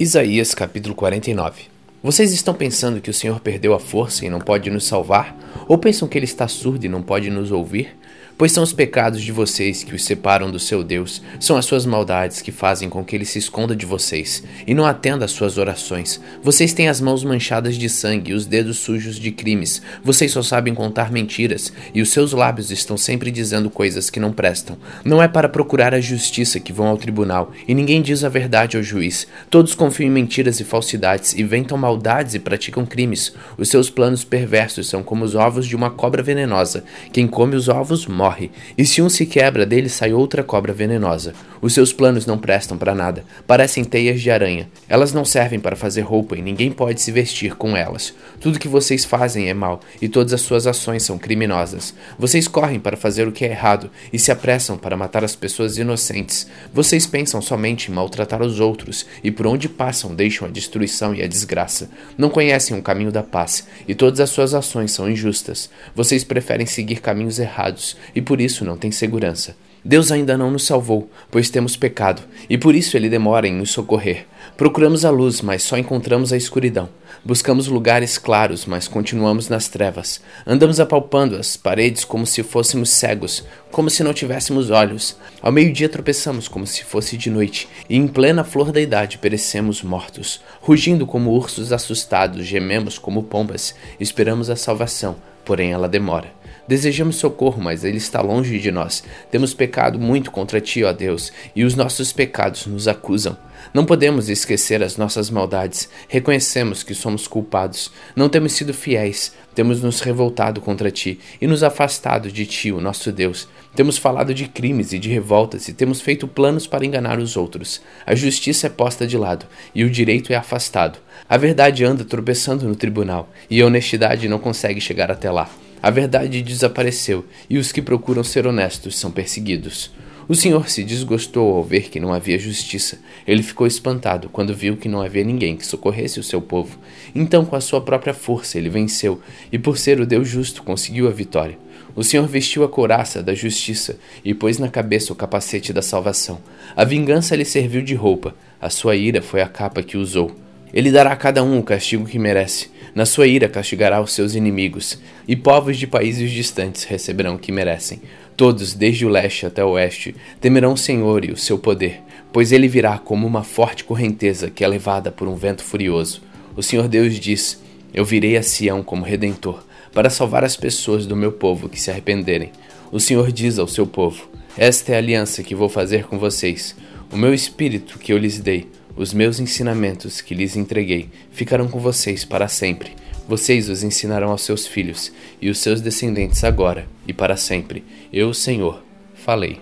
Isaías capítulo 49 Vocês estão pensando que o Senhor perdeu a força e não pode nos salvar? Ou pensam que ele está surdo e não pode nos ouvir? Pois são os pecados de vocês que os separam do seu Deus, são as suas maldades que fazem com que ele se esconda de vocês e não atenda às suas orações. Vocês têm as mãos manchadas de sangue e os dedos sujos de crimes. Vocês só sabem contar mentiras e os seus lábios estão sempre dizendo coisas que não prestam. Não é para procurar a justiça que vão ao tribunal e ninguém diz a verdade ao juiz. Todos confiam em mentiras e falsidades, inventam maldades e praticam crimes. Os seus planos perversos são como os ovos de uma cobra venenosa. Quem come os ovos morre morre, e se um se quebra, dele sai outra cobra venenosa. Os seus planos não prestam para nada, parecem teias de aranha. Elas não servem para fazer roupa e ninguém pode se vestir com elas. Tudo que vocês fazem é mal e todas as suas ações são criminosas. Vocês correm para fazer o que é errado e se apressam para matar as pessoas inocentes. Vocês pensam somente em maltratar os outros e por onde passam deixam a destruição e a desgraça. Não conhecem o caminho da paz e todas as suas ações são injustas. Vocês preferem seguir caminhos errados e por isso não tem segurança. Deus ainda não nos salvou, pois temos pecado, e por isso ele demora em nos socorrer. Procuramos a luz, mas só encontramos a escuridão. Buscamos lugares claros, mas continuamos nas trevas. Andamos apalpando as paredes como se fôssemos cegos, como se não tivéssemos olhos. Ao meio-dia tropeçamos como se fosse de noite, e em plena flor da idade perecemos mortos. Rugindo como ursos assustados, gememos como pombas, esperamos a salvação, porém ela demora. Desejamos socorro, mas ele está longe de nós. Temos pecado muito contra ti, ó Deus, e os nossos pecados nos acusam. Não podemos esquecer as nossas maldades. Reconhecemos que somos culpados. Não temos sido fiéis. Temos nos revoltado contra ti e nos afastado de ti, o nosso Deus. Temos falado de crimes e de revoltas e temos feito planos para enganar os outros. A justiça é posta de lado e o direito é afastado. A verdade anda tropeçando no tribunal e a honestidade não consegue chegar até lá. A verdade desapareceu e os que procuram ser honestos são perseguidos. O Senhor se desgostou ao ver que não havia justiça. Ele ficou espantado quando viu que não havia ninguém que socorresse o seu povo. Então, com a sua própria força, ele venceu e, por ser o Deus justo, conseguiu a vitória. O Senhor vestiu a couraça da justiça e pôs na cabeça o capacete da salvação. A vingança lhe serviu de roupa, a sua ira foi a capa que usou. Ele dará a cada um o castigo que merece. Na sua ira castigará os seus inimigos, e povos de países distantes receberão o que merecem. Todos, desde o leste até o oeste, temerão o Senhor e o seu poder, pois ele virá como uma forte correnteza que é levada por um vento furioso. O Senhor Deus diz: Eu virei a Sião como redentor, para salvar as pessoas do meu povo que se arrependerem. O Senhor diz ao seu povo: Esta é a aliança que vou fazer com vocês. O meu espírito que eu lhes dei os meus ensinamentos que lhes entreguei ficarão com vocês para sempre. Vocês os ensinarão aos seus filhos e os seus descendentes agora e para sempre. Eu, Senhor, falei.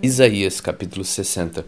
Isaías capítulo 60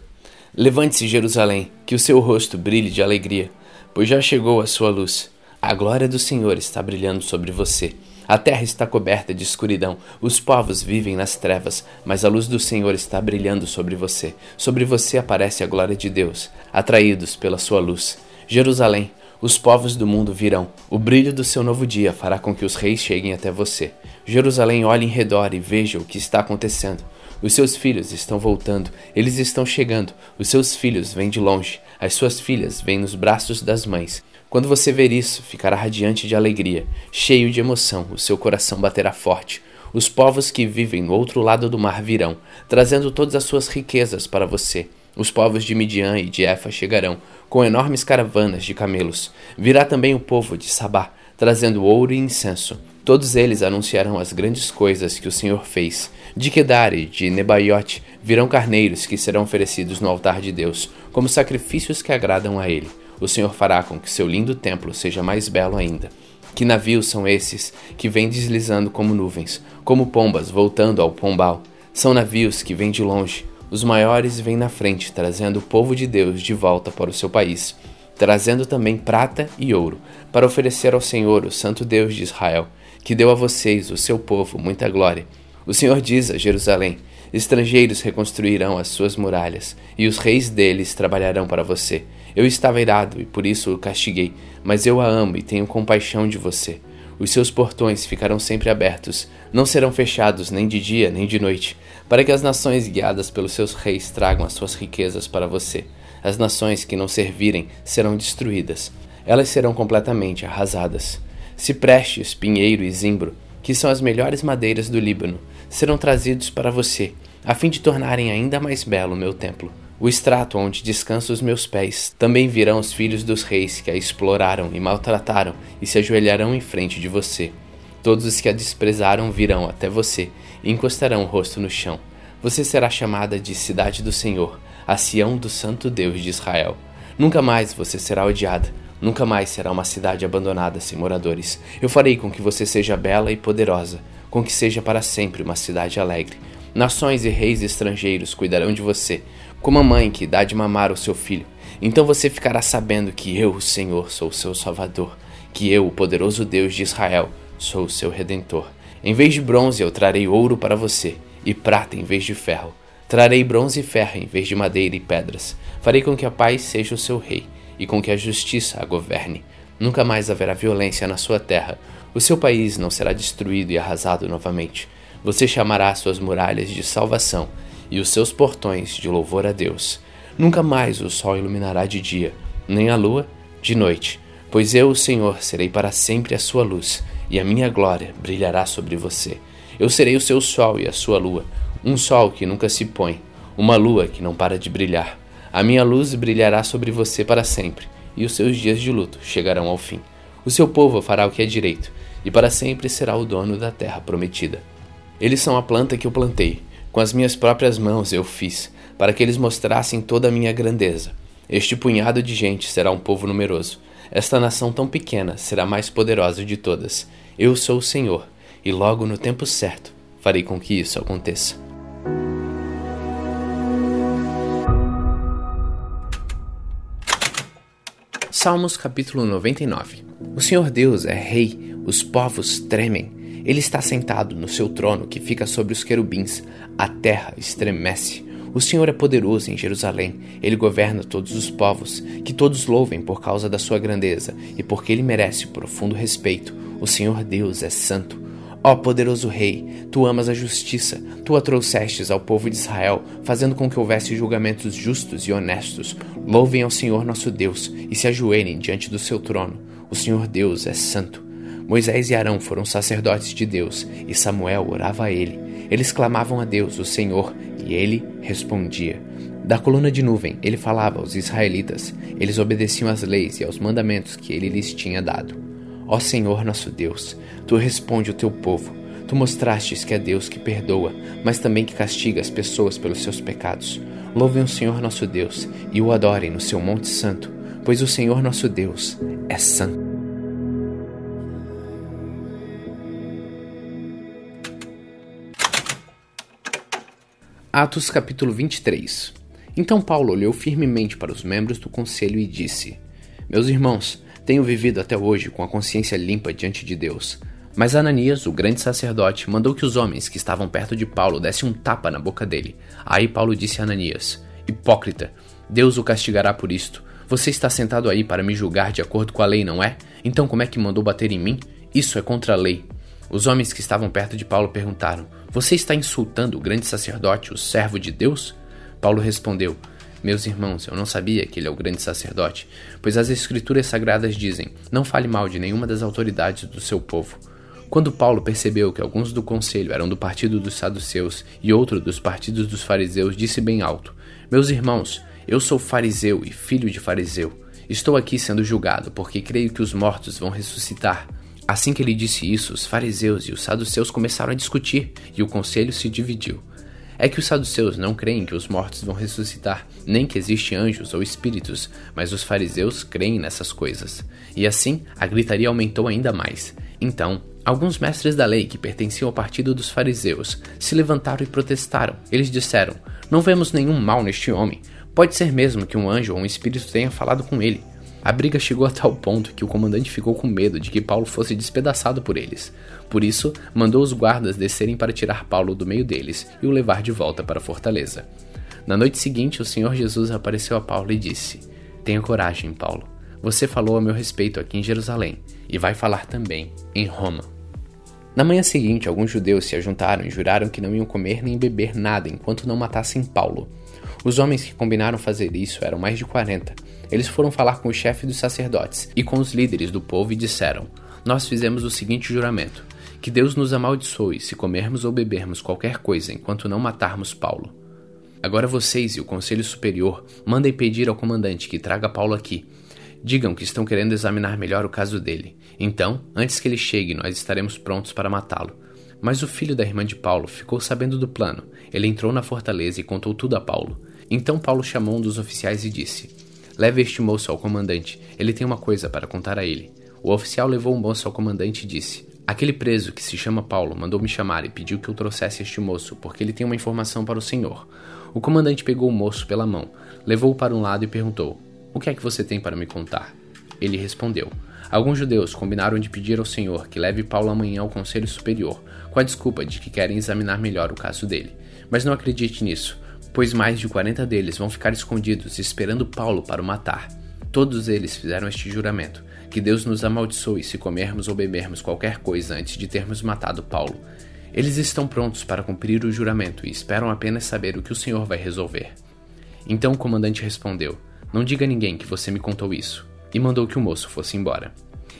Levante-se, Jerusalém, que o seu rosto brilhe de alegria, pois já chegou a sua luz. A glória do Senhor está brilhando sobre você. A terra está coberta de escuridão, os povos vivem nas trevas, mas a luz do Senhor está brilhando sobre você. Sobre você aparece a glória de Deus, atraídos pela sua luz. Jerusalém, os povos do mundo virão. O brilho do seu novo dia fará com que os reis cheguem até você. Jerusalém, olhe em redor e veja o que está acontecendo. Os seus filhos estão voltando, eles estão chegando. Os seus filhos vêm de longe, as suas filhas vêm nos braços das mães. Quando você ver isso, ficará radiante de alegria, cheio de emoção, o seu coração baterá forte. Os povos que vivem no outro lado do mar virão, trazendo todas as suas riquezas para você. Os povos de Midian e de Efa chegarão, com enormes caravanas de camelos. Virá também o povo de Sabá, trazendo ouro e incenso. Todos eles anunciarão as grandes coisas que o Senhor fez. De Kedare e de Nebaiote virão carneiros que serão oferecidos no altar de Deus, como sacrifícios que agradam a Ele o Senhor fará com que seu lindo templo seja mais belo ainda. Que navios são esses que vêm deslizando como nuvens, como pombas voltando ao pombal? São navios que vêm de longe. Os maiores vêm na frente, trazendo o povo de Deus de volta para o seu país, trazendo também prata e ouro, para oferecer ao Senhor, o Santo Deus de Israel, que deu a vocês, o seu povo, muita glória. O Senhor diz a Jerusalém: Estrangeiros reconstruirão as suas muralhas, e os reis deles trabalharão para você. Eu estava irado e por isso o castiguei, mas eu a amo e tenho compaixão de você. Os seus portões ficarão sempre abertos, não serão fechados nem de dia nem de noite, para que as nações guiadas pelos seus reis tragam as suas riquezas para você. As nações que não servirem serão destruídas, elas serão completamente arrasadas. Ciprestes, pinheiro e zimbro, que são as melhores madeiras do Líbano, serão trazidos para você, a fim de tornarem ainda mais belo o meu templo. O estrato onde descansam os meus pés. Também virão os filhos dos reis que a exploraram e maltrataram e se ajoelharão em frente de você. Todos os que a desprezaram virão até você e encostarão o rosto no chão. Você será chamada de Cidade do Senhor, a Sião do Santo Deus de Israel. Nunca mais você será odiada, nunca mais será uma cidade abandonada sem moradores. Eu farei com que você seja bela e poderosa, com que seja para sempre uma cidade alegre. Nações e reis estrangeiros cuidarão de você, como a mãe que dá de mamar o seu filho. Então você ficará sabendo que eu, o Senhor, sou o seu Salvador, que eu, o poderoso Deus de Israel, sou o seu Redentor. Em vez de bronze, eu trarei ouro para você, e prata em vez de ferro. Trarei bronze e ferro em vez de madeira e pedras. Farei com que a paz seja o seu rei, e com que a justiça a governe. Nunca mais haverá violência na sua terra. O seu país não será destruído e arrasado novamente. Você chamará suas muralhas de salvação e os seus portões de louvor a Deus. Nunca mais o sol iluminará de dia, nem a lua de noite, pois eu, o Senhor, serei para sempre a sua luz, e a minha glória brilhará sobre você. Eu serei o seu sol e a sua lua, um sol que nunca se põe, uma lua que não para de brilhar. A minha luz brilhará sobre você para sempre, e os seus dias de luto chegarão ao fim. O seu povo fará o que é direito, e para sempre será o dono da terra prometida. Eles são a planta que eu plantei, com as minhas próprias mãos eu fiz, para que eles mostrassem toda a minha grandeza. Este punhado de gente será um povo numeroso. Esta nação tão pequena será mais poderosa de todas. Eu sou o Senhor, e logo no tempo certo farei com que isso aconteça. Salmos capítulo 99 O Senhor Deus é Rei, os povos tremem. Ele está sentado no seu trono que fica sobre os querubins. A terra estremece. O Senhor é poderoso em Jerusalém. Ele governa todos os povos. Que todos louvem por causa da sua grandeza e porque ele merece profundo respeito. O Senhor Deus é santo. Ó poderoso Rei, tu amas a justiça, tu a trouxestes ao povo de Israel, fazendo com que houvesse julgamentos justos e honestos. Louvem ao Senhor nosso Deus e se ajoelhem diante do seu trono. O Senhor Deus é santo. Moisés e Arão foram sacerdotes de Deus, e Samuel orava a ele. Eles clamavam a Deus, o Senhor, e ele respondia. Da coluna de nuvem, ele falava aos israelitas. Eles obedeciam às leis e aos mandamentos que ele lhes tinha dado. Ó Senhor nosso Deus, tu responde o teu povo. Tu mostrastes que é Deus que perdoa, mas também que castiga as pessoas pelos seus pecados. Louvem o Senhor nosso Deus e o adorem no seu Monte Santo, pois o Senhor nosso Deus é santo. Atos capítulo 23 Então Paulo olhou firmemente para os membros do conselho e disse: Meus irmãos, tenho vivido até hoje com a consciência limpa diante de Deus. Mas Ananias, o grande sacerdote, mandou que os homens que estavam perto de Paulo dessem um tapa na boca dele. Aí Paulo disse a Ananias: Hipócrita, Deus o castigará por isto. Você está sentado aí para me julgar de acordo com a lei, não é? Então como é que mandou bater em mim? Isso é contra a lei. Os homens que estavam perto de Paulo perguntaram: você está insultando o grande sacerdote, o servo de Deus? Paulo respondeu: Meus irmãos, eu não sabia que ele é o grande sacerdote, pois as Escrituras sagradas dizem: Não fale mal de nenhuma das autoridades do seu povo. Quando Paulo percebeu que alguns do conselho eram do partido dos saduceus e outro dos partidos dos fariseus, disse bem alto: Meus irmãos, eu sou fariseu e filho de fariseu. Estou aqui sendo julgado porque creio que os mortos vão ressuscitar. Assim que ele disse isso, os fariseus e os saduceus começaram a discutir e o conselho se dividiu. É que os saduceus não creem que os mortos vão ressuscitar, nem que existem anjos ou espíritos, mas os fariseus creem nessas coisas. E assim, a gritaria aumentou ainda mais. Então, alguns mestres da lei que pertenciam ao partido dos fariseus se levantaram e protestaram. Eles disseram: Não vemos nenhum mal neste homem. Pode ser mesmo que um anjo ou um espírito tenha falado com ele. A briga chegou a tal ponto que o comandante ficou com medo de que Paulo fosse despedaçado por eles. Por isso, mandou os guardas descerem para tirar Paulo do meio deles e o levar de volta para a fortaleza. Na noite seguinte, o Senhor Jesus apareceu a Paulo e disse: Tenha coragem, Paulo. Você falou a meu respeito aqui em Jerusalém, e vai falar também em Roma. Na manhã seguinte, alguns judeus se ajuntaram e juraram que não iam comer nem beber nada enquanto não matassem Paulo. Os homens que combinaram fazer isso eram mais de 40. Eles foram falar com o chefe dos sacerdotes e com os líderes do povo e disseram: Nós fizemos o seguinte juramento: que Deus nos amaldiçoe se comermos ou bebermos qualquer coisa enquanto não matarmos Paulo. Agora vocês e o conselho superior mandem pedir ao comandante que traga Paulo aqui. Digam que estão querendo examinar melhor o caso dele. Então, antes que ele chegue, nós estaremos prontos para matá-lo. Mas o filho da irmã de Paulo ficou sabendo do plano. Ele entrou na fortaleza e contou tudo a Paulo. Então Paulo chamou um dos oficiais e disse: Leve este moço ao comandante, ele tem uma coisa para contar a ele. O oficial levou o moço ao comandante e disse: Aquele preso que se chama Paulo mandou me chamar e pediu que eu trouxesse este moço, porque ele tem uma informação para o senhor. O comandante pegou o moço pela mão, levou-o para um lado e perguntou: O que é que você tem para me contar? Ele respondeu: Alguns judeus combinaram de pedir ao senhor que leve Paulo amanhã ao conselho superior, com a desculpa de que querem examinar melhor o caso dele. Mas não acredite nisso pois mais de 40 deles vão ficar escondidos esperando Paulo para o matar. Todos eles fizeram este juramento: que Deus nos amaldiçoe se comermos ou bebermos qualquer coisa antes de termos matado Paulo. Eles estão prontos para cumprir o juramento e esperam apenas saber o que o Senhor vai resolver. Então o comandante respondeu: Não diga a ninguém que você me contou isso, e mandou que o moço fosse embora.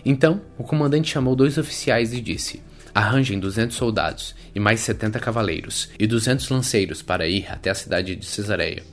Então o comandante chamou dois oficiais e disse: Arranjem 200 soldados e mais 70 cavaleiros e 200 lanceiros para ir até a cidade de Cesareia.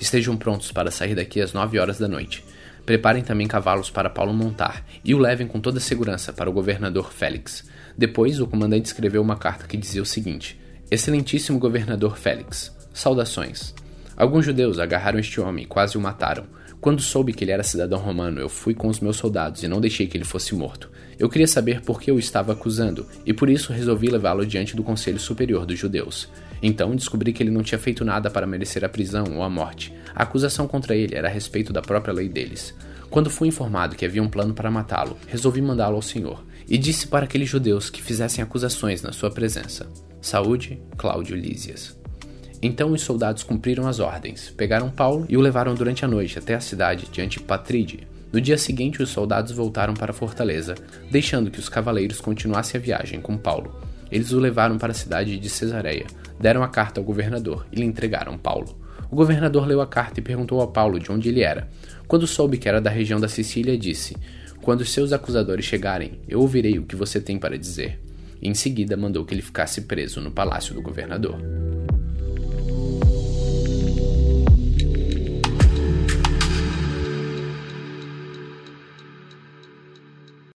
Estejam prontos para sair daqui às 9 horas da noite. Preparem também cavalos para Paulo montar e o levem com toda segurança para o governador Félix. Depois, o comandante escreveu uma carta que dizia o seguinte: Excelentíssimo governador Félix, saudações. Alguns judeus agarraram este homem e quase o mataram. Quando soube que ele era cidadão romano, eu fui com os meus soldados e não deixei que ele fosse morto. Eu queria saber por que eu estava acusando, e por isso resolvi levá-lo diante do Conselho Superior dos Judeus. Então descobri que ele não tinha feito nada para merecer a prisão ou a morte. A acusação contra ele era a respeito da própria lei deles. Quando fui informado que havia um plano para matá-lo, resolvi mandá-lo ao Senhor, e disse para aqueles judeus que fizessem acusações na sua presença. Saúde, Cláudio Lísias. Então os soldados cumpriram as ordens, pegaram Paulo e o levaram durante a noite até a cidade de Antipatride, no dia seguinte, os soldados voltaram para a fortaleza, deixando que os cavaleiros continuassem a viagem com Paulo. Eles o levaram para a cidade de Cesareia, deram a carta ao governador e lhe entregaram Paulo. O governador leu a carta e perguntou a Paulo de onde ele era. Quando soube que era da região da Sicília, disse: Quando seus acusadores chegarem, eu ouvirei o que você tem para dizer. E em seguida mandou que ele ficasse preso no palácio do governador.